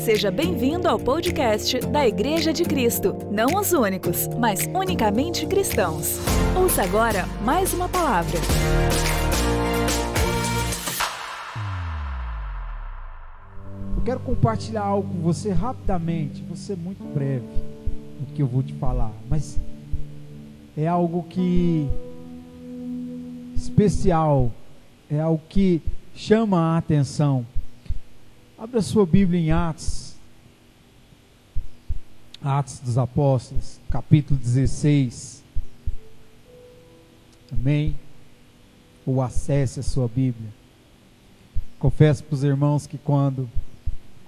Seja bem-vindo ao podcast da Igreja de Cristo. Não os únicos, mas unicamente cristãos. Ouça agora mais uma palavra. Eu quero compartilhar algo com você rapidamente, vou ser muito breve o que eu vou te falar, mas é algo que especial, é algo que chama a atenção. Abra sua Bíblia em Atos, Atos dos Apóstolos, capítulo 16. Amém? Ou acesse a sua Bíblia. Confesso para os irmãos que quando,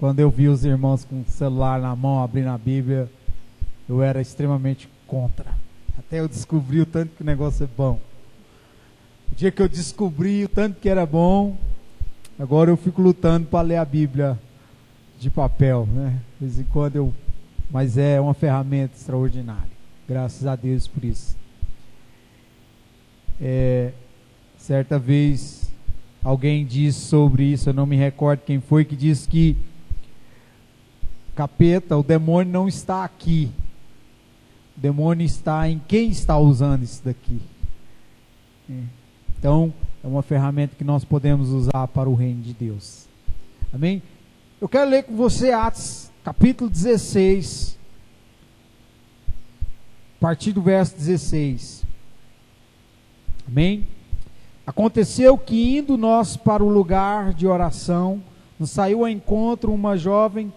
quando eu vi os irmãos com o celular na mão abrindo a Bíblia, eu era extremamente contra. Até eu descobri o tanto que o negócio é bom. O dia que eu descobri o tanto que era bom, Agora eu fico lutando para ler a Bíblia de papel, né? De vez em quando eu. Mas é uma ferramenta extraordinária. Graças a Deus por isso. É, certa vez alguém disse sobre isso, eu não me recordo quem foi, que disse que capeta, o demônio não está aqui. O demônio está em quem está usando isso daqui. É. Então, é uma ferramenta que nós podemos usar para o reino de Deus. Amém? Eu quero ler com você Atos, capítulo 16, a partir do verso 16. Amém? Aconteceu que indo nós para o lugar de oração, nos saiu ao encontro uma jovem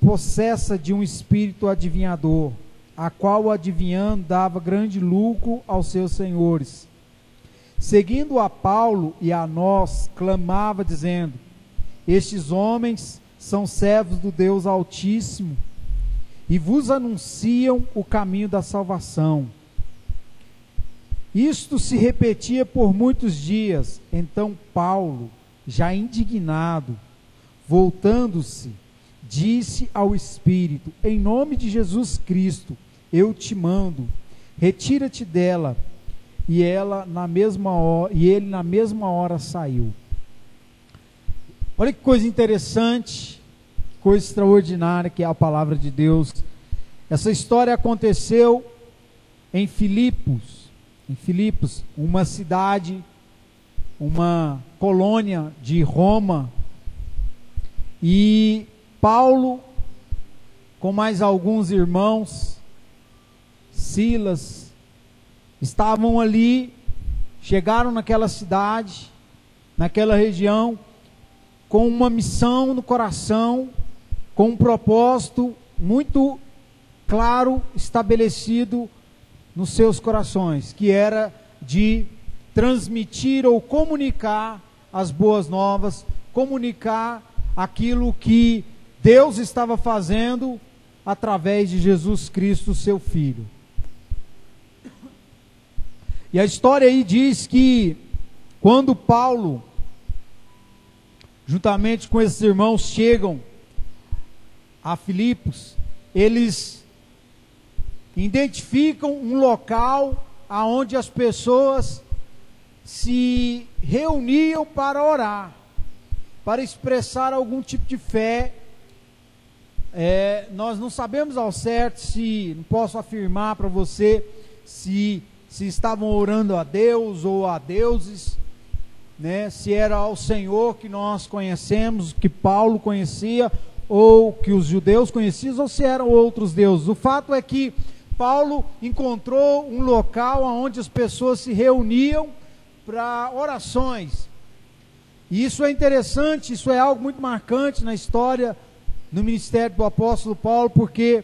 possessa de um espírito adivinhador, a qual adivinhando dava grande lucro aos seus senhores Seguindo a Paulo e a nós, clamava, dizendo: Estes homens são servos do Deus Altíssimo e vos anunciam o caminho da salvação. Isto se repetia por muitos dias. Então Paulo, já indignado, voltando-se, disse ao Espírito: Em nome de Jesus Cristo, eu te mando, retira-te dela e ela na mesma hora, e ele na mesma hora saiu. Olha que coisa interessante, coisa extraordinária que é a palavra de Deus. Essa história aconteceu em Filipos, em Filipos, uma cidade, uma colônia de Roma. E Paulo, com mais alguns irmãos, Silas, estavam ali, chegaram naquela cidade, naquela região, com uma missão no coração, com um propósito muito claro estabelecido nos seus corações, que era de transmitir ou comunicar as boas novas, comunicar aquilo que Deus estava fazendo através de Jesus Cristo, seu Filho. E a história aí diz que quando Paulo, juntamente com esses irmãos, chegam a Filipos, eles identificam um local aonde as pessoas se reuniam para orar, para expressar algum tipo de fé. É, nós não sabemos ao certo se, não posso afirmar para você se se estavam orando a Deus ou a deuses, né? Se era ao Senhor que nós conhecemos, que Paulo conhecia, ou que os judeus conheciam, ou se eram outros deuses. O fato é que Paulo encontrou um local onde as pessoas se reuniam para orações. E isso é interessante, isso é algo muito marcante na história no ministério do apóstolo Paulo, porque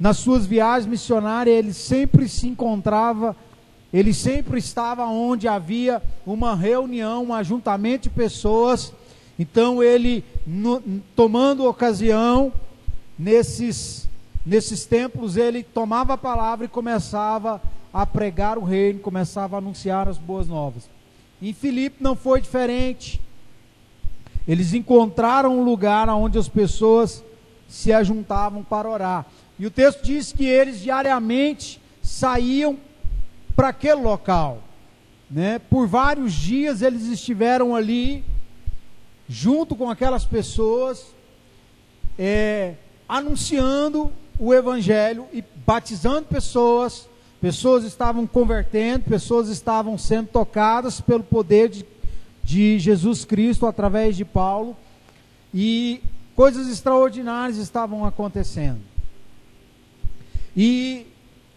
nas suas viagens missionárias ele sempre se encontrava ele sempre estava onde havia uma reunião, um ajuntamento de pessoas. Então ele, no, tomando ocasião, nesses, nesses templos, ele tomava a palavra e começava a pregar o reino, começava a anunciar as boas novas. Em Filipe não foi diferente. Eles encontraram um lugar onde as pessoas se ajuntavam para orar. E o texto diz que eles diariamente saíam para aquele local. Né? Por vários dias eles estiveram ali, junto com aquelas pessoas, é, anunciando o evangelho e batizando pessoas, pessoas estavam convertendo, pessoas estavam sendo tocadas pelo poder de, de Jesus Cristo através de Paulo, e coisas extraordinárias estavam acontecendo. E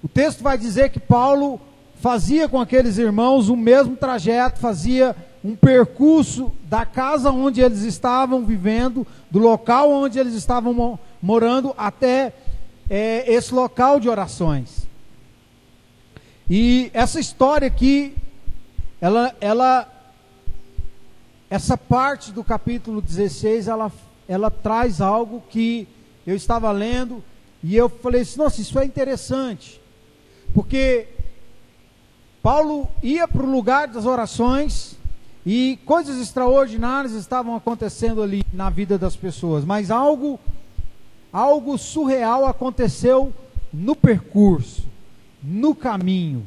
o texto vai dizer que Paulo fazia com aqueles irmãos o mesmo trajeto, fazia um percurso da casa onde eles estavam vivendo, do local onde eles estavam morando, até é, esse local de orações. E essa história aqui, ela, ela, essa parte do capítulo 16, ela, ela traz algo que eu estava lendo e eu falei assim, nossa, isso é interessante, porque Paulo ia para o lugar das orações e coisas extraordinárias estavam acontecendo ali na vida das pessoas, mas algo algo surreal aconteceu no percurso, no caminho.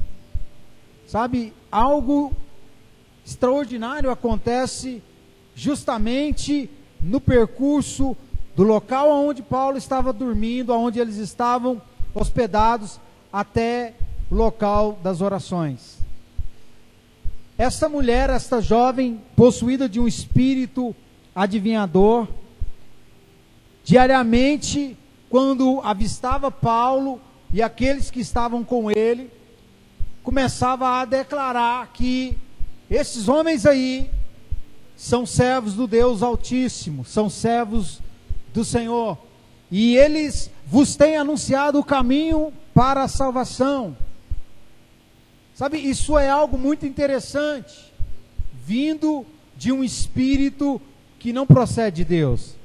Sabe, algo extraordinário acontece justamente no percurso do local onde Paulo estava dormindo, onde eles estavam hospedados, até o local das orações. Esta mulher, esta jovem, possuída de um espírito adivinhador, diariamente, quando avistava Paulo e aqueles que estavam com ele, começava a declarar que esses homens aí são servos do Deus Altíssimo, são servos do Senhor, e eles vos têm anunciado o caminho para a salvação. Sabe, isso é algo muito interessante, vindo de um espírito que não procede de Deus.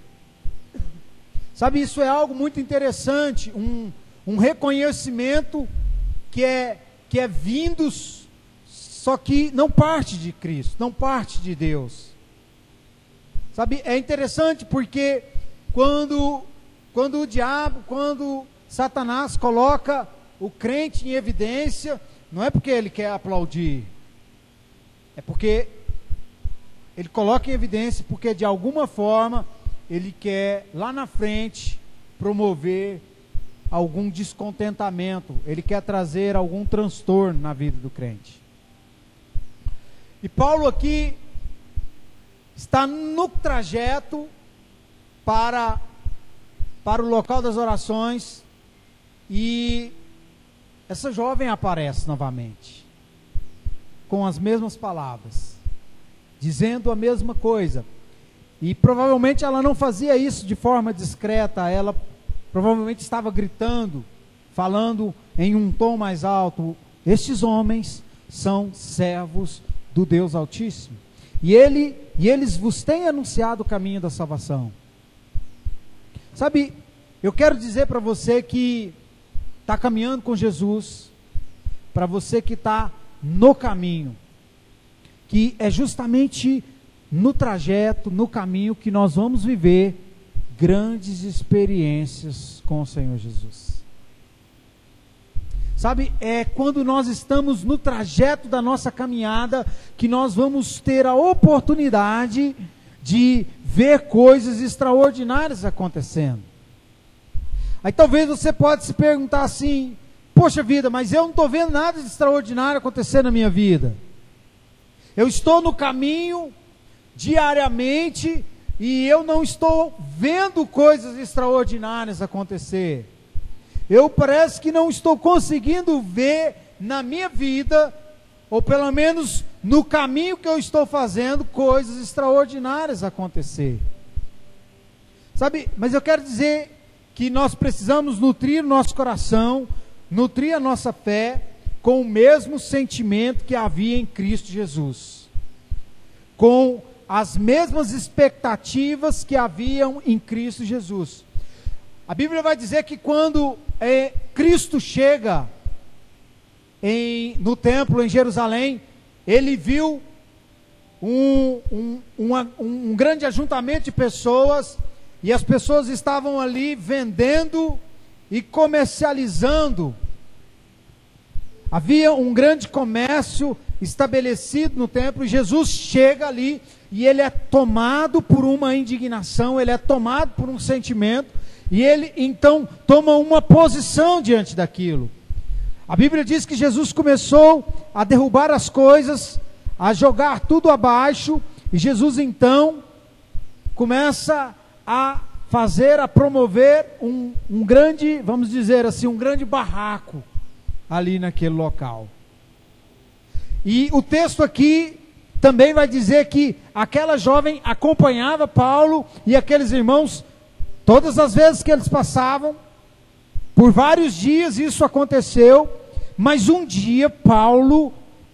Sabe, isso é algo muito interessante, um, um reconhecimento que é, que é vindo, só que não parte de Cristo, não parte de Deus. Sabe, é interessante porque quando, quando o diabo, quando Satanás coloca o crente em evidência, não é porque ele quer aplaudir, é porque ele coloca em evidência porque de alguma forma ele quer lá na frente promover algum descontentamento, ele quer trazer algum transtorno na vida do crente. E Paulo aqui está no trajeto para para o local das orações e essa jovem aparece novamente, com as mesmas palavras, dizendo a mesma coisa. E provavelmente ela não fazia isso de forma discreta, ela provavelmente estava gritando, falando em um tom mais alto: Estes homens são servos do Deus Altíssimo. E ele e eles vos têm anunciado o caminho da salvação. Sabe, eu quero dizer para você que está caminhando com Jesus, para você que está no caminho, que é justamente no trajeto, no caminho que nós vamos viver grandes experiências com o Senhor Jesus. Sabe, é quando nós estamos no trajeto da nossa caminhada que nós vamos ter a oportunidade de ver coisas extraordinárias acontecendo. Aí talvez você pode se perguntar assim: poxa vida, mas eu não estou vendo nada de extraordinário acontecer na minha vida. Eu estou no caminho diariamente e eu não estou vendo coisas extraordinárias acontecer. Eu parece que não estou conseguindo ver na minha vida, ou pelo menos no caminho que eu estou fazendo, coisas extraordinárias acontecer. Sabe, mas eu quero dizer que nós precisamos nutrir nosso coração, nutrir a nossa fé com o mesmo sentimento que havia em Cristo Jesus. Com as mesmas expectativas que haviam em Cristo Jesus. A Bíblia vai dizer que quando é, Cristo chega em, no templo em Jerusalém, ele viu um, um, uma, um grande ajuntamento de pessoas e as pessoas estavam ali vendendo e comercializando. Havia um grande comércio estabelecido no templo e Jesus chega ali e ele é tomado por uma indignação, ele é tomado por um sentimento E ele então toma uma posição diante daquilo. A Bíblia diz que Jesus começou a derrubar as coisas, a jogar tudo abaixo, e Jesus então começa a fazer, a promover um, um grande, vamos dizer assim, um grande barraco ali naquele local. E o texto aqui também vai dizer que aquela jovem acompanhava Paulo e aqueles irmãos todas as vezes que eles passavam. Por vários dias isso aconteceu, mas um dia Paulo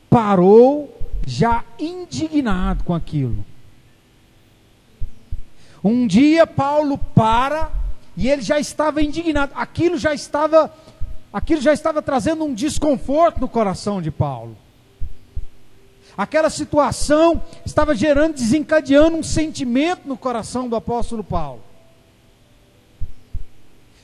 parou já indignado com aquilo. Um dia Paulo para e ele já estava indignado. Aquilo já estava aquilo já estava trazendo um desconforto no coração de Paulo. Aquela situação estava gerando, desencadeando um sentimento no coração do apóstolo Paulo.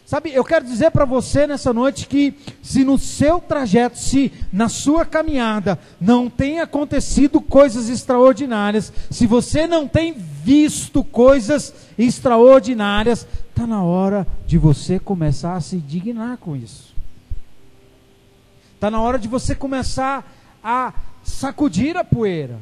Sabe, eu quero dizer para você nessa noite que se no seu trajeto, se na sua caminhada não tem acontecido coisas extraordinárias, se você não tem visto coisas extraordinárias, está na hora de você começar a se dignar com isso. Está na hora de você começar a sacudir a poeira.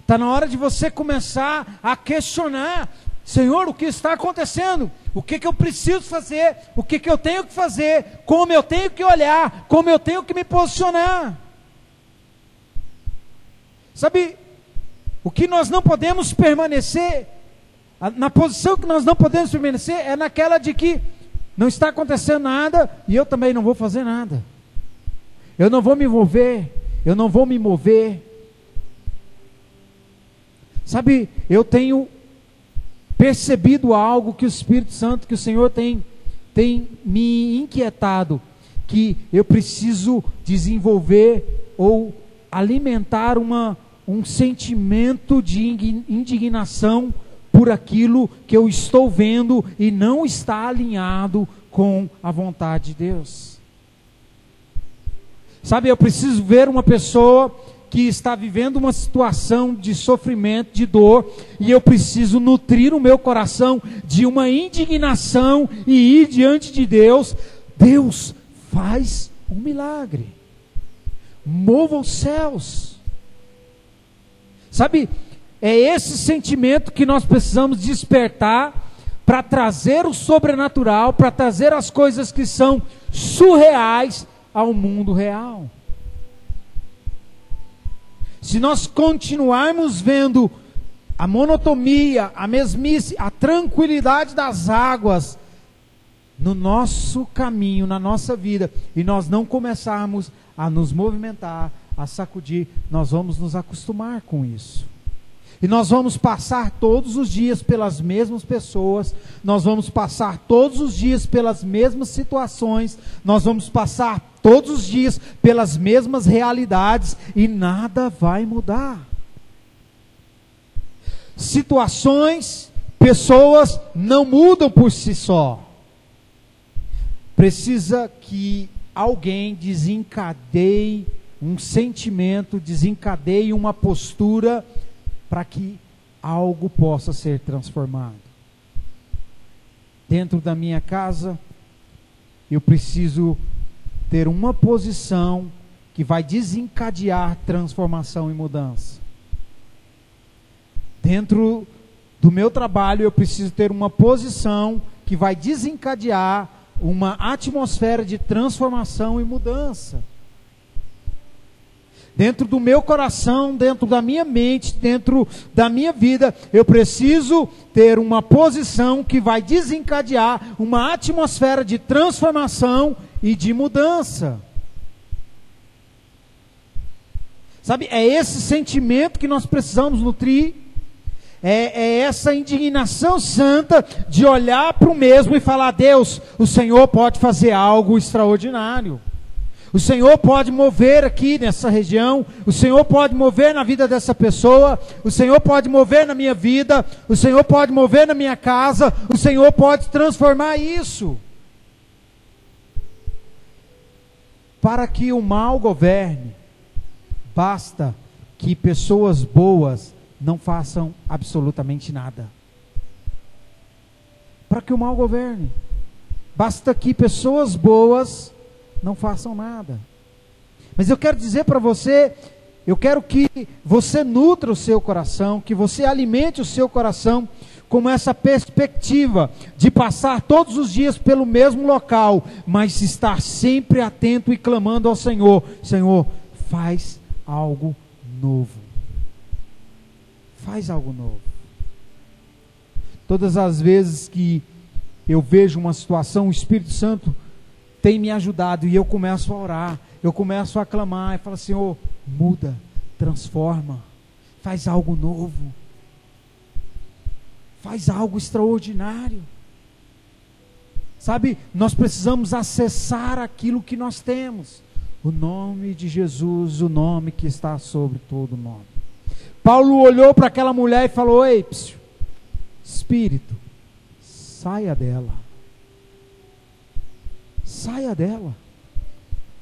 Está na hora de você começar a questionar Senhor, o que está acontecendo? O que, que eu preciso fazer? O que, que eu tenho que fazer? Como eu tenho que olhar? Como eu tenho que me posicionar? Sabe, o que nós não podemos permanecer, na posição que nós não podemos permanecer, é naquela de que não está acontecendo nada e eu também não vou fazer nada. Eu não vou me mover, eu não vou me mover. Sabe, eu tenho percebido algo que o Espírito Santo, que o Senhor tem, tem me inquietado, que eu preciso desenvolver ou alimentar uma, um sentimento de indignação por aquilo que eu estou vendo e não está alinhado com a vontade de Deus. Sabe, eu preciso ver uma pessoa que está vivendo uma situação de sofrimento, de dor, e eu preciso nutrir o meu coração de uma indignação e ir diante de Deus. Deus faz um milagre. Mova os céus. Sabe, é esse sentimento que nós precisamos despertar para trazer o sobrenatural, para trazer as coisas que são surreais ao mundo real. Se nós continuarmos vendo a monotonia, a mesmice, a tranquilidade das águas no nosso caminho, na nossa vida, e nós não começarmos a nos movimentar, a sacudir, nós vamos nos acostumar com isso. E nós vamos passar todos os dias pelas mesmas pessoas, nós vamos passar todos os dias pelas mesmas situações, nós vamos passar todos os dias pelas mesmas realidades e nada vai mudar. Situações, pessoas não mudam por si só. Precisa que alguém desencadeie um sentimento, desencadeie uma postura para que algo possa ser transformado. Dentro da minha casa, eu preciso ter uma posição que vai desencadear transformação e mudança. Dentro do meu trabalho, eu preciso ter uma posição que vai desencadear uma atmosfera de transformação e mudança dentro do meu coração, dentro da minha mente, dentro da minha vida, eu preciso ter uma posição que vai desencadear uma atmosfera de transformação e de mudança. Sabe, é esse sentimento que nós precisamos nutrir. É, é, essa indignação santa de olhar para o mesmo e falar: Deus, o Senhor pode fazer algo extraordinário. O Senhor pode mover aqui nessa região, o Senhor pode mover na vida dessa pessoa, o Senhor pode mover na minha vida, o Senhor pode mover na minha casa, o Senhor pode transformar isso. Para que o mal governe, basta que pessoas boas não façam absolutamente nada. para que o mal governe. Basta que pessoas boas não façam nada. Mas eu quero dizer para você, eu quero que você nutra o seu coração, que você alimente o seu coração com essa perspectiva de passar todos os dias pelo mesmo local, mas estar sempre atento e clamando ao Senhor: Senhor, faz algo novo. Faz algo novo. Todas as vezes que eu vejo uma situação, o Espírito Santo tem me ajudado e eu começo a orar, eu começo a clamar e falo: Senhor, muda, transforma, faz algo novo faz algo extraordinário. Sabe, nós precisamos acessar aquilo que nós temos. O nome de Jesus, o nome que está sobre todo nome. Paulo olhou para aquela mulher e falou: Ei, psiu, espírito, saia dela. Saia dela.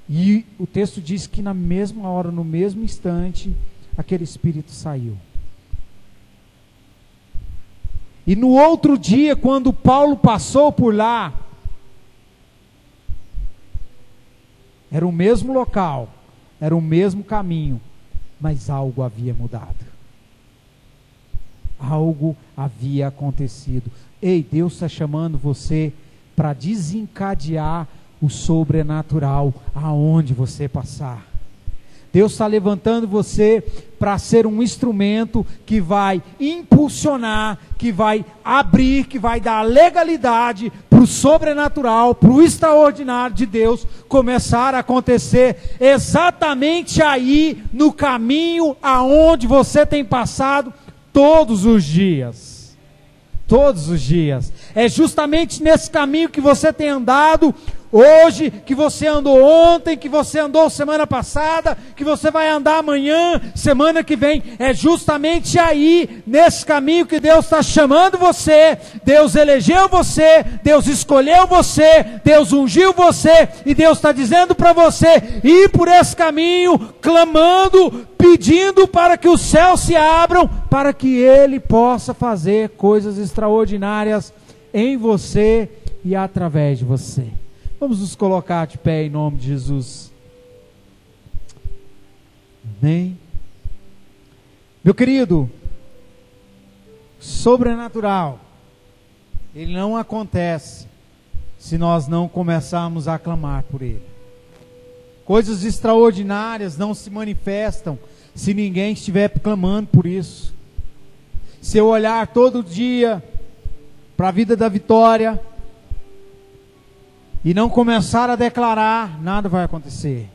E o texto diz que na mesma hora, no mesmo instante, aquele espírito saiu. E no outro dia, quando Paulo passou por lá, era o mesmo local, era o mesmo caminho, mas algo havia mudado. Algo havia acontecido. Ei, Deus está chamando você para desencadear o sobrenatural aonde você passar. Deus está levantando você para ser um instrumento que vai impulsionar, que vai abrir, que vai dar legalidade para o sobrenatural, para o extraordinário de Deus começar a acontecer exatamente aí no caminho aonde você tem passado todos os dias. Todos os dias. É justamente nesse caminho que você tem andado hoje, que você andou ontem, que você andou semana passada, que você vai andar amanhã, semana que vem. É justamente aí, nesse caminho, que Deus está chamando você. Deus elegeu você, Deus escolheu você, Deus ungiu você, e Deus está dizendo para você ir por esse caminho, clamando, pedindo para que os céus se abram, para que Ele possa fazer coisas extraordinárias em você e através de você. Vamos nos colocar de pé em nome de Jesus. Amém. Meu querido, sobrenatural, ele não acontece se nós não começarmos a clamar por ele. Coisas extraordinárias não se manifestam se ninguém estiver clamando por isso. Se eu olhar todo dia para a vida da vitória, e não começar a declarar, nada vai acontecer.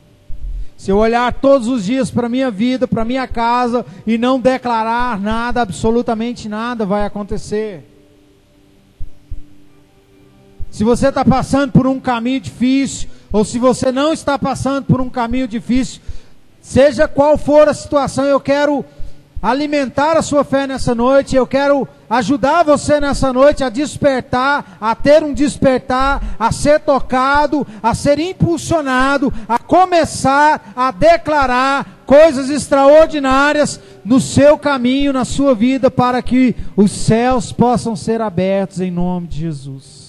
Se eu olhar todos os dias para a minha vida, para a minha casa e não declarar nada, absolutamente nada vai acontecer. Se você está passando por um caminho difícil, ou se você não está passando por um caminho difícil, seja qual for a situação, eu quero alimentar a sua fé nessa noite. Eu quero ajudar você nessa noite a despertar, a ter um despertar, a ser tocado, a ser impulsionado, a começar a declarar coisas extraordinárias no seu caminho, na sua vida, para que os céus possam ser abertos em nome de Jesus.